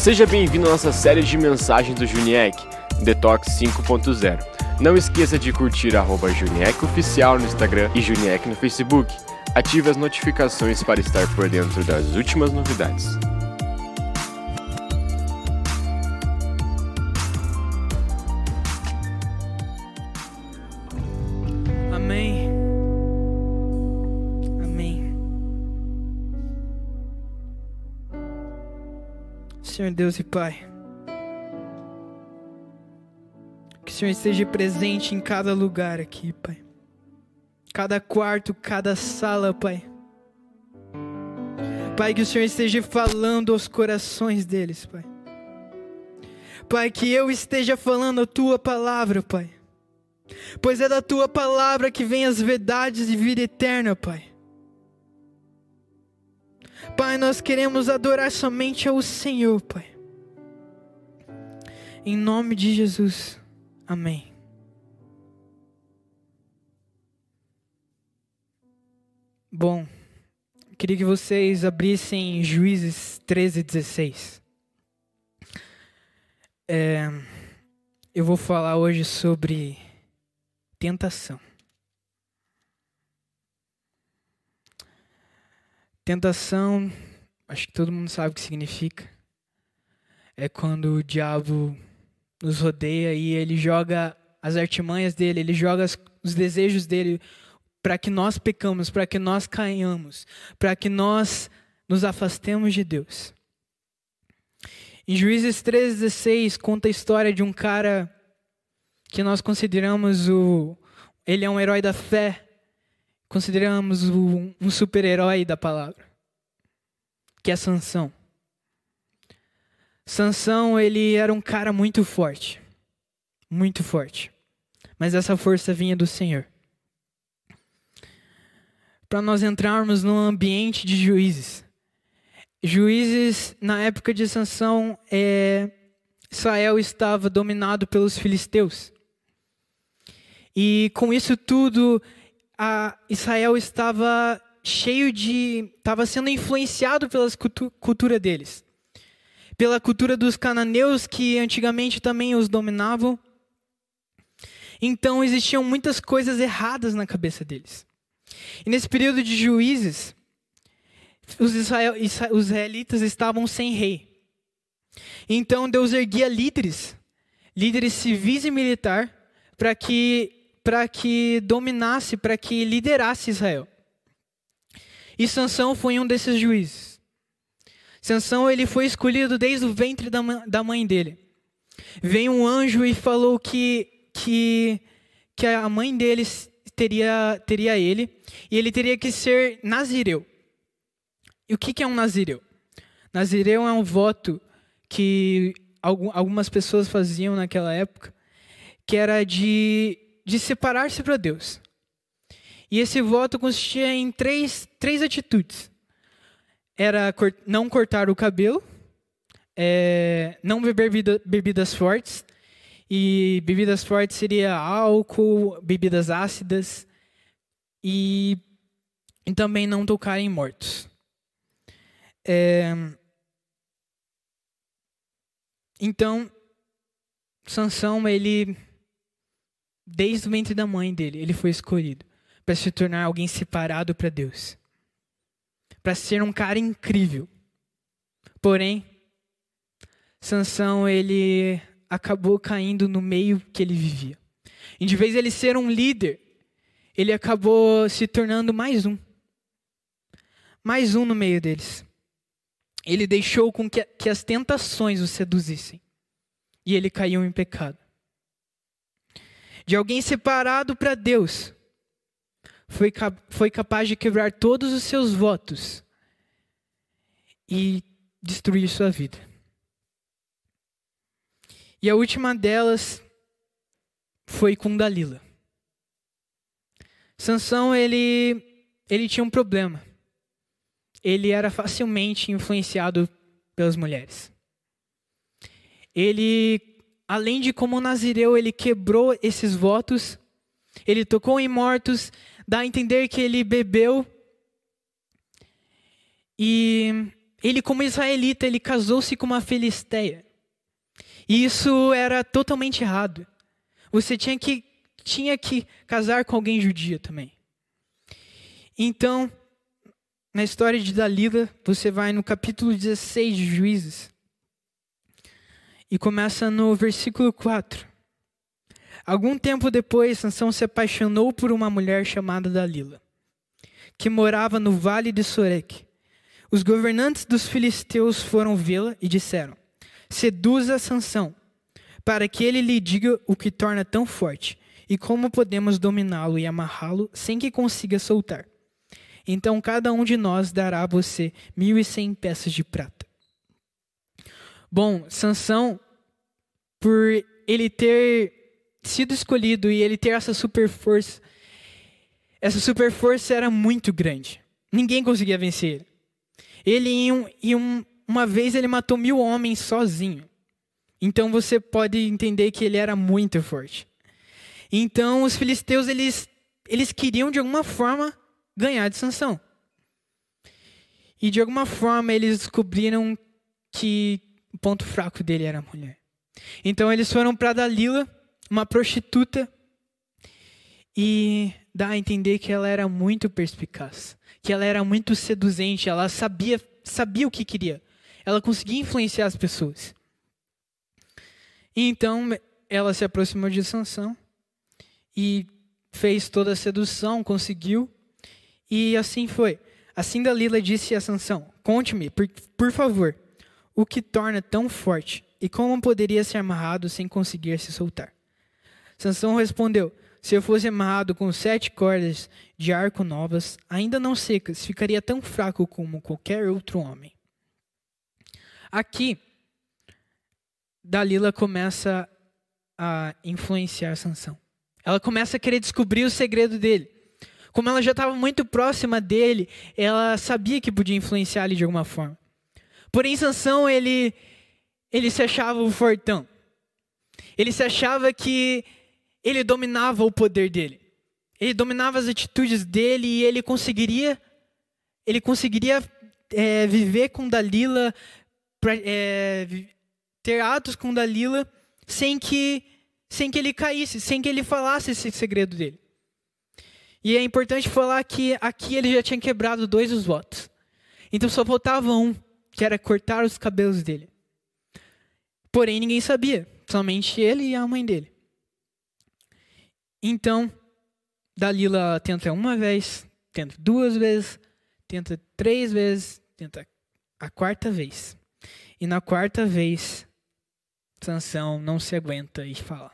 Seja bem-vindo à nossa série de mensagens do Juniec, Detox 5.0. Não esqueça de curtir arroba Juniec Oficial no Instagram e Juniec no Facebook. Ative as notificações para estar por dentro das últimas novidades. Senhor Deus e Pai, que o Senhor esteja presente em cada lugar aqui, Pai. Cada quarto, cada sala, Pai. Pai, que o Senhor esteja falando aos corações deles, Pai. Pai, que eu esteja falando a tua palavra, Pai pois é da tua palavra que vem as verdades de vida eterna, Pai. Pai, nós queremos adorar somente ao Senhor, Pai. Em nome de Jesus, amém. Bom, queria que vocês abrissem Juízes 13, 16. É, eu vou falar hoje sobre tentação. Tentação, acho que todo mundo sabe o que significa. É quando o diabo nos rodeia e ele joga as artimanhas dele, ele joga os desejos dele para que nós pecamos, para que nós caiamos, para que nós nos afastemos de Deus. Em Juízes 3,16 conta a história de um cara que nós consideramos o. Ele é um herói da fé, consideramos o, um super-herói da palavra, que é Sansão. Sansão, ele era um cara muito forte, muito forte, mas essa força vinha do Senhor. Para nós entrarmos no ambiente de juízes. Juízes, na época de Sansão, é, Israel estava dominado pelos filisteus. E com isso tudo, Israel estava cheio de. estava sendo influenciado pela cultura deles. Pela cultura dos cananeus, que antigamente também os dominavam. Então existiam muitas coisas erradas na cabeça deles. E nesse período de juízes, os, israel, os israelitas estavam sem rei. Então Deus erguia líderes, líderes civis e militar, para que para que dominasse, para que liderasse Israel. E Sansão foi um desses juízes. Sansão ele foi escolhido desde o ventre da mãe dele. Veio um anjo e falou que que que a mãe dele teria teria ele e ele teria que ser nazireu. E o que que é um nazireu? Nazireu é um voto que algumas pessoas faziam naquela época, que era de de separar-se para Deus. E esse voto consistia em três, três atitudes: era não cortar o cabelo, é, não beber bebida, bebidas fortes, e bebidas fortes seria álcool, bebidas ácidas, e, e também não tocar em mortos. É, então, Sansão, ele desde o ventre da mãe dele, ele foi escolhido para se tornar alguém separado para Deus. Para ser um cara incrível. Porém, Sansão, ele acabou caindo no meio que ele vivia. Em vez de ele ser um líder, ele acabou se tornando mais um. Mais um no meio deles. Ele deixou com que, que as tentações o seduzissem. E ele caiu em pecado de alguém separado para Deus, foi, foi capaz de quebrar todos os seus votos e destruir sua vida. E a última delas foi com Dalila. Sansão, ele, ele tinha um problema. Ele era facilmente influenciado pelas mulheres. Ele além de como Nazireu ele quebrou esses votos, ele tocou em mortos, dá a entender que ele bebeu. E ele como israelita, ele casou-se com uma filisteia. E isso era totalmente errado. Você tinha que, tinha que casar com alguém judia também. Então, na história de Dalila, você vai no capítulo 16 de Juízes. E começa no versículo 4. Algum tempo depois, Sansão se apaixonou por uma mulher chamada Dalila, que morava no vale de Sorek. Os governantes dos filisteus foram vê-la e disseram: Seduza Sansão, para que ele lhe diga o que torna tão forte e como podemos dominá-lo e amarrá-lo sem que consiga soltar. Então cada um de nós dará a você mil e cem peças de prata. Bom, Sansão, por ele ter sido escolhido e ele ter essa super força, essa super força era muito grande. Ninguém conseguia vencer ele. Ele, em, um, em um, uma vez, ele matou mil homens sozinho. Então você pode entender que ele era muito forte. Então os filisteus, eles, eles queriam de alguma forma ganhar de Sansão. E de alguma forma eles descobriram que o ponto fraco dele era a mulher. Então eles foram para Dalila, uma prostituta, e dá a entender que ela era muito perspicaz que ela era muito seduzente, ela sabia, sabia o que queria. Ela conseguia influenciar as pessoas. Então ela se aproximou de Sansão e fez toda a sedução, conseguiu. E assim foi. Assim Dalila disse a Sansão: Conte-me, por, por favor, o que torna tão forte e como poderia ser amarrado sem conseguir se soltar. Sansão respondeu: se eu fosse amarrado com sete cordas de arco novas, ainda não secas, ficaria tão fraco como qualquer outro homem. Aqui, Dalila começa a influenciar Sansão. Ela começa a querer descobrir o segredo dele. Como ela já estava muito próxima dele, ela sabia que podia influenciar ele de alguma forma. Porém, Sansão, ele, ele se achava o fortão. Ele se achava que ele dominava o poder dele. Ele dominava as atitudes dele e ele conseguiria, ele conseguiria é, viver com Dalila, pra, é, ter atos com Dalila, sem que, sem que ele caísse, sem que ele falasse esse segredo dele. E é importante falar que aqui ele já tinha quebrado dois dos votos. Então só faltava um, que era cortar os cabelos dele. Porém, ninguém sabia, somente ele e a mãe dele. Então, Dalila tenta uma vez, tenta duas vezes, tenta três vezes, tenta a quarta vez. E na quarta vez, Sansão não se aguenta e fala.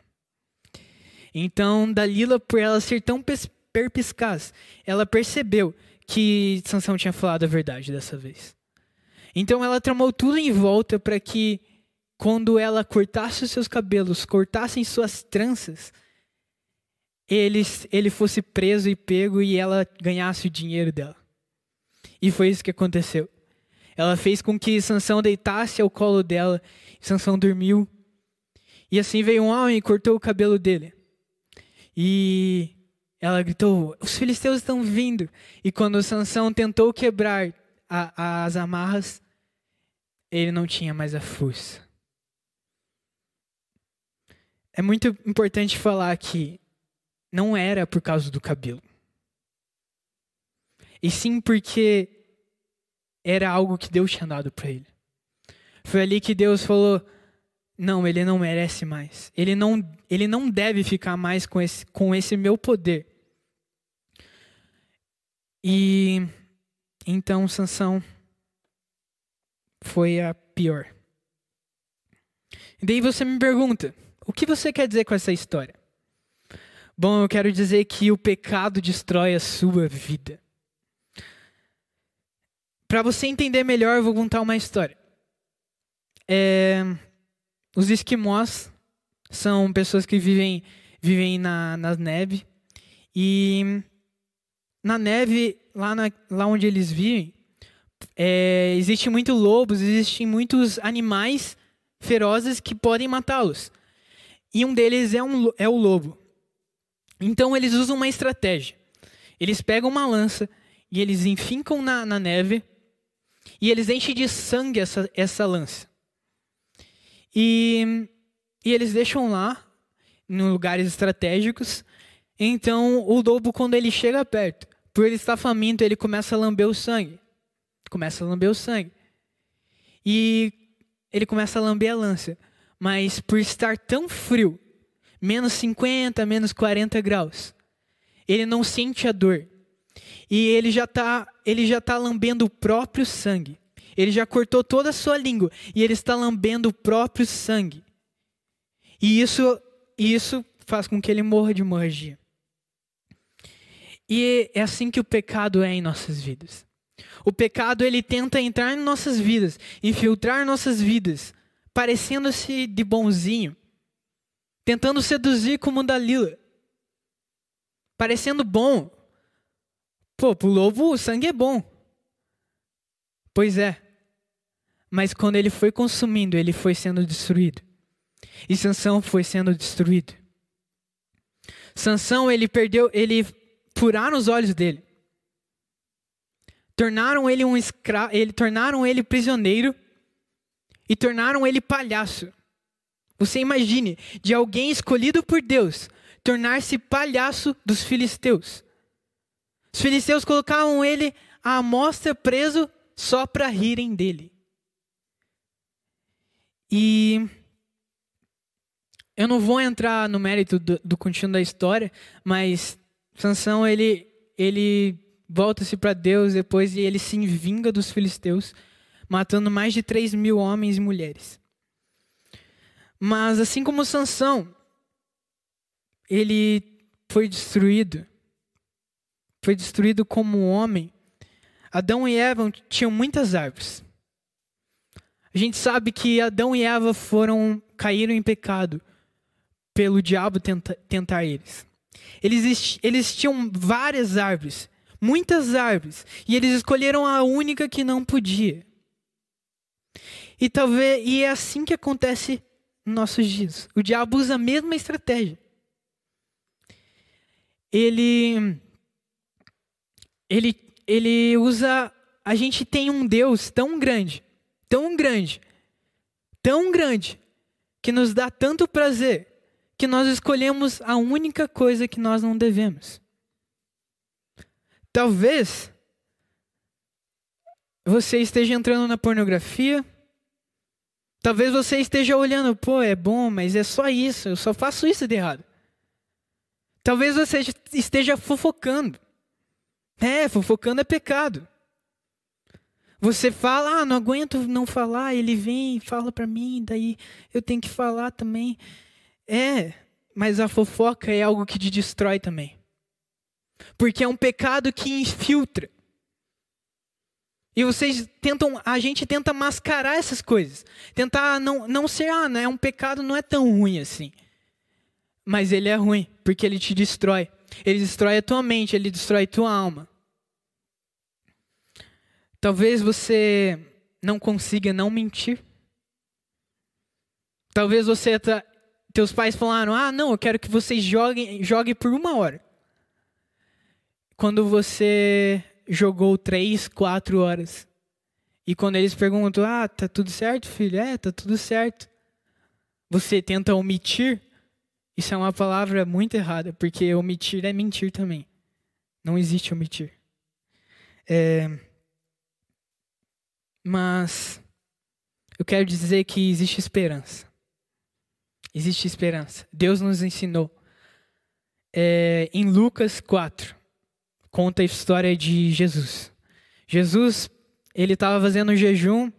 Então, Dalila, por ela ser tão perpiscaz, ela percebeu que Sansão tinha falado a verdade dessa vez. Então, ela tramou tudo em volta para que, quando ela cortasse os seus cabelos, cortassem suas tranças, ele, ele fosse preso e pego e ela ganhasse o dinheiro dela. E foi isso que aconteceu. Ela fez com que Sansão deitasse ao colo dela, Sansão dormiu. E assim veio um homem e cortou o cabelo dele. E ela gritou: Os filisteus estão vindo. E quando Sansão tentou quebrar a, as amarras, ele não tinha mais a força. É muito importante falar que não era por causa do cabelo. E sim porque era algo que Deus tinha dado para ele. Foi ali que Deus falou: não, ele não merece mais. Ele não, ele não deve ficar mais com esse, com esse meu poder. E então Sansão foi a pior. E daí você me pergunta: o que você quer dizer com essa história? Bom, eu quero dizer que o pecado destrói a sua vida. Para você entender melhor, eu vou contar uma história. É, os esquimós são pessoas que vivem, vivem na, na neve. E na neve, lá, na, lá onde eles vivem, é, existem muitos lobos, existem muitos animais ferozes que podem matá-los. E um deles é, um, é o lobo. Então eles usam uma estratégia. Eles pegam uma lança e eles enfincam na, na neve e eles enchem de sangue essa, essa lança. E, e eles deixam lá, em lugares estratégicos. Então, o lobo, quando ele chega perto, por ele estar faminto, ele começa a lamber o sangue. Começa a lamber o sangue. E ele começa a lamber a lança. Mas por estar tão frio, menos 50, menos 40 graus, ele não sente a dor. E ele já está ele já tá lambendo o próprio sangue. Ele já cortou toda a sua língua e ele está lambendo o próprio sangue. E isso isso faz com que ele morra de hemorragia. E é assim que o pecado é em nossas vidas. O pecado ele tenta entrar em nossas vidas, infiltrar nossas vidas, parecendo-se de bonzinho, tentando seduzir como Dalila, parecendo bom. Pô, pro lobo o sangue é bom. Pois é. Mas quando ele foi consumindo, ele foi sendo destruído. E Sansão foi sendo destruído. Sansão, ele perdeu, ele furaram os olhos dele. Tornaram ele um escravo, ele tornaram ele prisioneiro e tornaram ele palhaço. Você imagine de alguém escolhido por Deus tornar-se palhaço dos filisteus. Os filisteus colocavam ele à amostra preso só para rirem dele. E eu não vou entrar no mérito do, do da história, mas Sansão ele ele volta-se para Deus depois e ele se vinga dos filisteus, matando mais de 3 mil homens e mulheres. Mas assim como Sansão, ele foi destruído, foi destruído como homem. Adão e Eva tinham muitas árvores. A gente sabe que Adão e Eva foram caíram em pecado pelo diabo tenta, tentar eles. Eles, eles tinham várias árvores muitas árvores, e eles escolheram a única que não podia. E talvez e é assim que acontece nos nossos dias. O diabo usa a mesma estratégia. Ele ele ele usa a gente tem um Deus tão grande, tão grande, tão grande que nos dá tanto prazer que nós escolhemos a única coisa que nós não devemos. Talvez você esteja entrando na pornografia. Talvez você esteja olhando, pô, é bom, mas é só isso, eu só faço isso de errado. Talvez você esteja fofocando. É, fofocando é pecado. Você fala, ah, não aguento não falar, ele vem e fala para mim, daí eu tenho que falar também. É, mas a fofoca é algo que te destrói também. Porque é um pecado que infiltra. E vocês tentam, a gente tenta mascarar essas coisas. Tentar não, não ser, ah, não é um pecado, não é tão ruim assim. Mas ele é ruim, porque ele te destrói. Ele destrói a tua mente, ele destrói a tua alma. Talvez você não consiga não mentir. Talvez você tá, teus pais falaram: "Ah, não, eu quero que vocês joguem, joguem por uma hora" quando você jogou três, quatro horas. E quando eles perguntam, ah, tá tudo certo, filho? É, tá tudo certo. Você tenta omitir. Isso é uma palavra muito errada, porque omitir é mentir também. Não existe omitir. É... Mas eu quero dizer que existe esperança. Existe esperança. Deus nos ensinou. É, em Lucas 4, conta a história de Jesus. Jesus, ele estava fazendo um jejum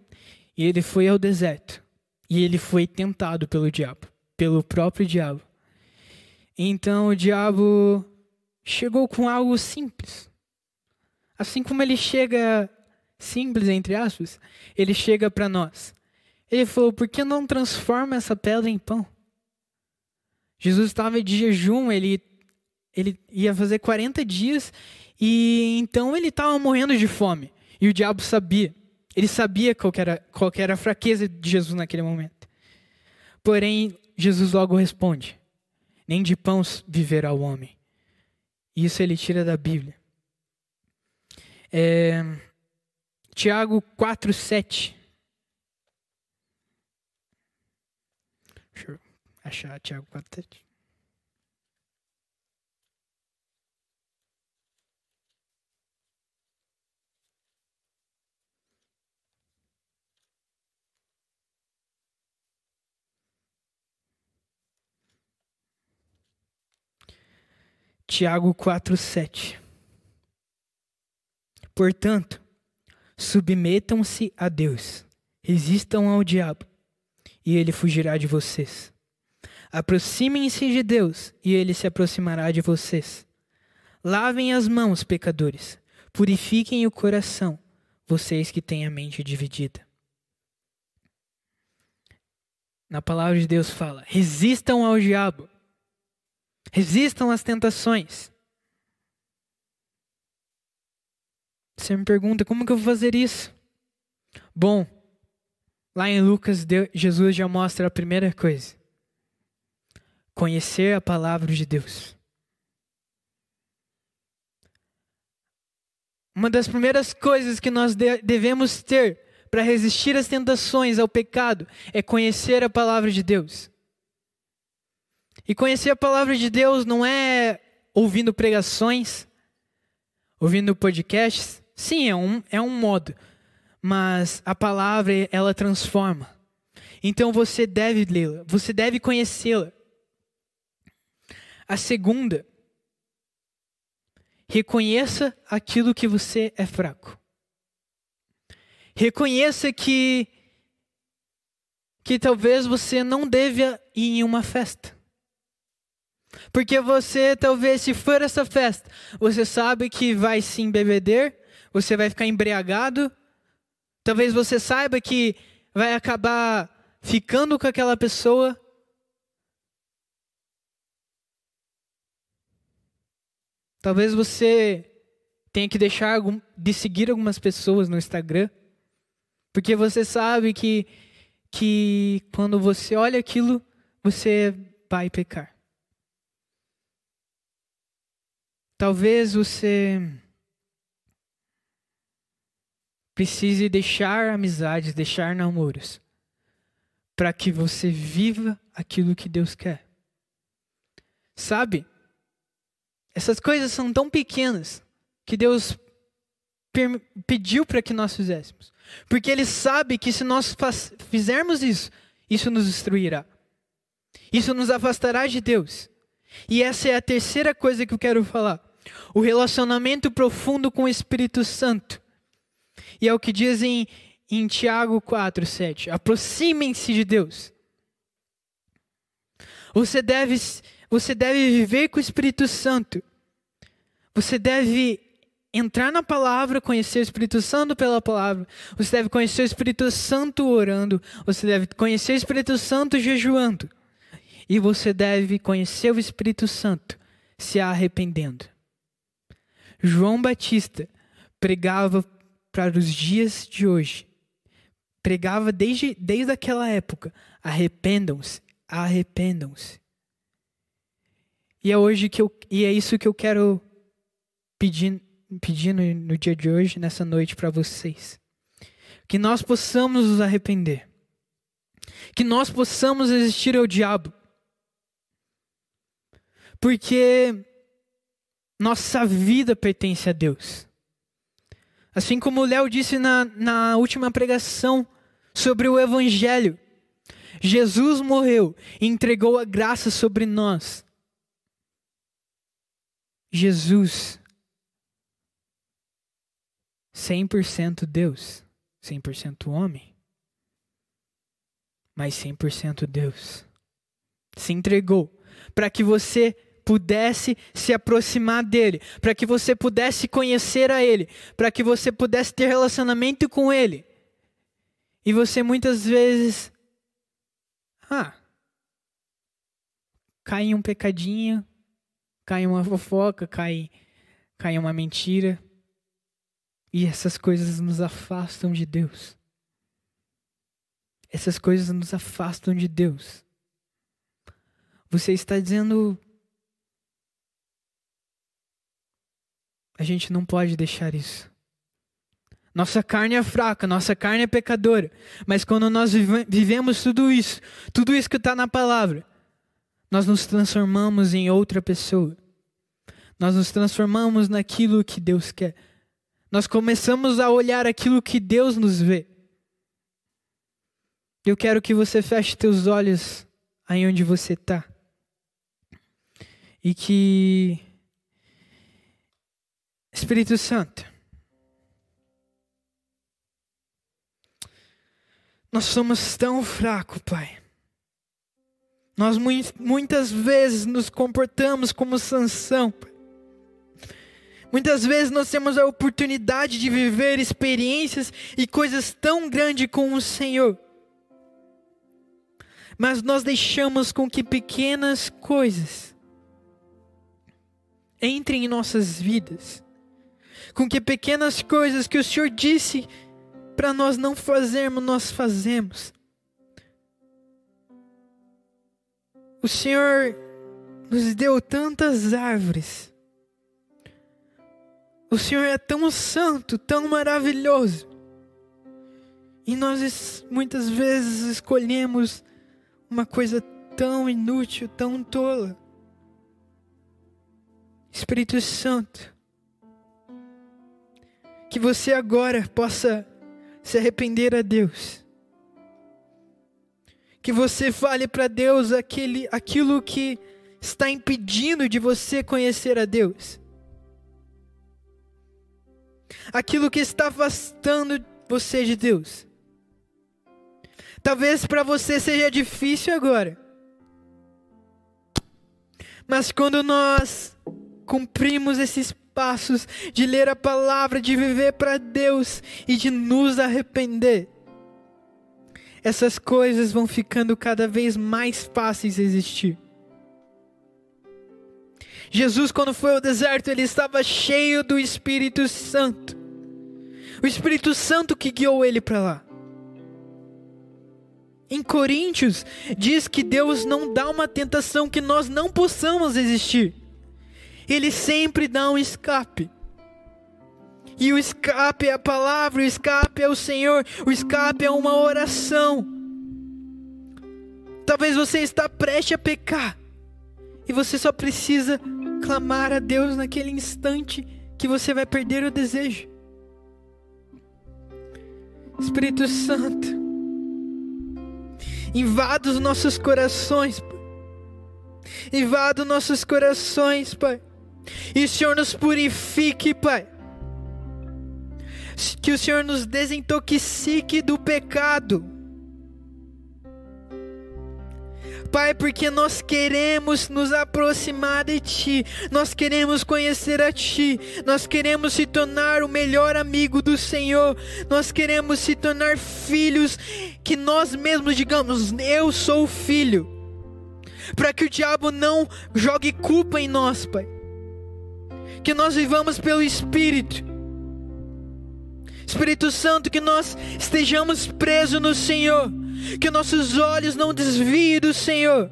e ele foi ao deserto. E ele foi tentado pelo diabo, pelo próprio diabo. Então o diabo chegou com algo simples. Assim como ele chega simples entre aspas, ele chega para nós. Ele falou: "Por que não transforma essa pedra em pão?" Jesus estava de jejum, ele ele ia fazer 40 dias e então ele estava morrendo de fome. E o diabo sabia. Ele sabia qual era, qual era a fraqueza de Jesus naquele momento. Porém, Jesus logo responde: Nem de pão viverá o homem. Isso ele tira da Bíblia. É, Tiago 4, 7. Deixa eu achar Tiago 4, 7. Tiago 4:7. Portanto, submetam-se a Deus, resistam ao diabo, e ele fugirá de vocês. Aproximem-se de Deus, e ele se aproximará de vocês. Lavem as mãos, pecadores, purifiquem o coração, vocês que têm a mente dividida. Na palavra de Deus fala: resistam ao diabo. Resistam às tentações. Você me pergunta, como que eu vou fazer isso? Bom, lá em Lucas, Jesus já mostra a primeira coisa: conhecer a palavra de Deus. Uma das primeiras coisas que nós devemos ter para resistir às tentações, ao pecado, é conhecer a palavra de Deus. E conhecer a palavra de Deus não é ouvindo pregações, ouvindo podcasts. Sim, é um, é um modo. Mas a palavra, ela transforma. Então você deve lê-la, você deve conhecê-la. A segunda, reconheça aquilo que você é fraco. Reconheça que que talvez você não deve ir em uma festa. Porque você, talvez, se for essa festa, você sabe que vai se embebeder, você vai ficar embriagado. Talvez você saiba que vai acabar ficando com aquela pessoa. Talvez você tenha que deixar de seguir algumas pessoas no Instagram, porque você sabe que que quando você olha aquilo, você vai pecar. Talvez você precise deixar amizades, deixar namoros, para que você viva aquilo que Deus quer. Sabe? Essas coisas são tão pequenas que Deus pediu para que nós fizéssemos. Porque Ele sabe que se nós fizermos isso, isso nos destruirá. Isso nos afastará de Deus. E essa é a terceira coisa que eu quero falar o relacionamento profundo com o Espírito Santo. E é o que diz em, Tiago 4, 7. Aproximem-se de Deus. Você deve, você deve viver com o Espírito Santo. Você deve entrar na palavra, conhecer o Espírito Santo pela palavra. Você deve conhecer o Espírito Santo orando. Você deve conhecer o Espírito Santo jejuando. E você deve conhecer o Espírito Santo se arrependendo. João Batista pregava para os dias de hoje. Pregava desde, desde aquela época. Arrependam-se, arrependam-se. E é hoje que eu e é isso que eu quero pedir, no, no dia de hoje, nessa noite para vocês. Que nós possamos nos arrepender. Que nós possamos resistir ao diabo. Porque nossa vida pertence a Deus. Assim como o Léo disse na, na última pregação sobre o Evangelho, Jesus morreu e entregou a graça sobre nós. Jesus, 100% Deus, 100% homem, mas 100% Deus, se entregou para que você pudesse se aproximar dele, para que você pudesse conhecer a ele, para que você pudesse ter relacionamento com ele. E você muitas vezes ah, cai em um pecadinho, cai em uma fofoca, cai, cai em uma mentira. E essas coisas nos afastam de Deus. Essas coisas nos afastam de Deus. Você está dizendo A gente não pode deixar isso. Nossa carne é fraca, nossa carne é pecadora. Mas quando nós vivemos tudo isso, tudo isso que está na palavra, nós nos transformamos em outra pessoa. Nós nos transformamos naquilo que Deus quer. Nós começamos a olhar aquilo que Deus nos vê. Eu quero que você feche teus olhos aí onde você está. E que Espírito Santo, Nós somos tão fracos, Pai. Nós muitas vezes nos comportamos como Sansão. Pai. Muitas vezes nós temos a oportunidade de viver experiências e coisas tão grandes com o Senhor. Mas nós deixamos com que pequenas coisas entrem em nossas vidas. Com que pequenas coisas que o Senhor disse para nós não fazermos, nós fazemos. O Senhor nos deu tantas árvores. O Senhor é tão santo, tão maravilhoso. E nós muitas vezes escolhemos uma coisa tão inútil, tão tola. Espírito Santo, que você agora possa se arrepender a Deus. Que você fale para Deus aquele, aquilo que está impedindo de você conhecer a Deus. Aquilo que está afastando você de Deus. Talvez para você seja difícil agora. Mas quando nós cumprimos esses passos de ler a palavra, de viver para Deus e de nos arrepender, essas coisas vão ficando cada vez mais fáceis de existir. Jesus, quando foi ao deserto, ele estava cheio do Espírito Santo. O Espírito Santo que guiou ele para lá. Em Coríntios, diz que Deus não dá uma tentação que nós não possamos resistir. Ele sempre dá um escape. E o escape é a palavra, o escape é o Senhor, o escape é uma oração. Talvez você está prestes a pecar e você só precisa clamar a Deus naquele instante que você vai perder o desejo. Espírito Santo, invada os nossos corações, Pai. invada os nossos corações, Pai. E o Senhor nos purifique, Pai. Que o Senhor nos desintoxique do pecado. Pai, porque nós queremos nos aproximar de Ti, nós queremos conhecer a Ti, nós queremos se tornar o melhor amigo do Senhor, nós queremos se tornar filhos que nós mesmos digamos: Eu sou filho, para que o diabo não jogue culpa em nós, Pai que nós vivamos pelo Espírito. Espírito Santo, que nós estejamos presos no Senhor, que nossos olhos não desviem do Senhor.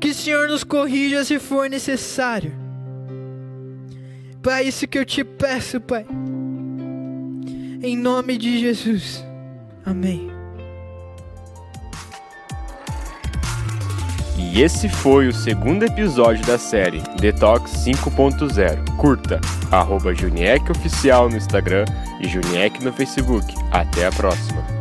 Que o Senhor nos corrija se for necessário. Pai, isso que eu te peço, Pai. Em nome de Jesus. Amém. E esse foi o segundo episódio da série Detox 5.0. Curta, arroba Oficial no Instagram e Juniec no Facebook. Até a próxima.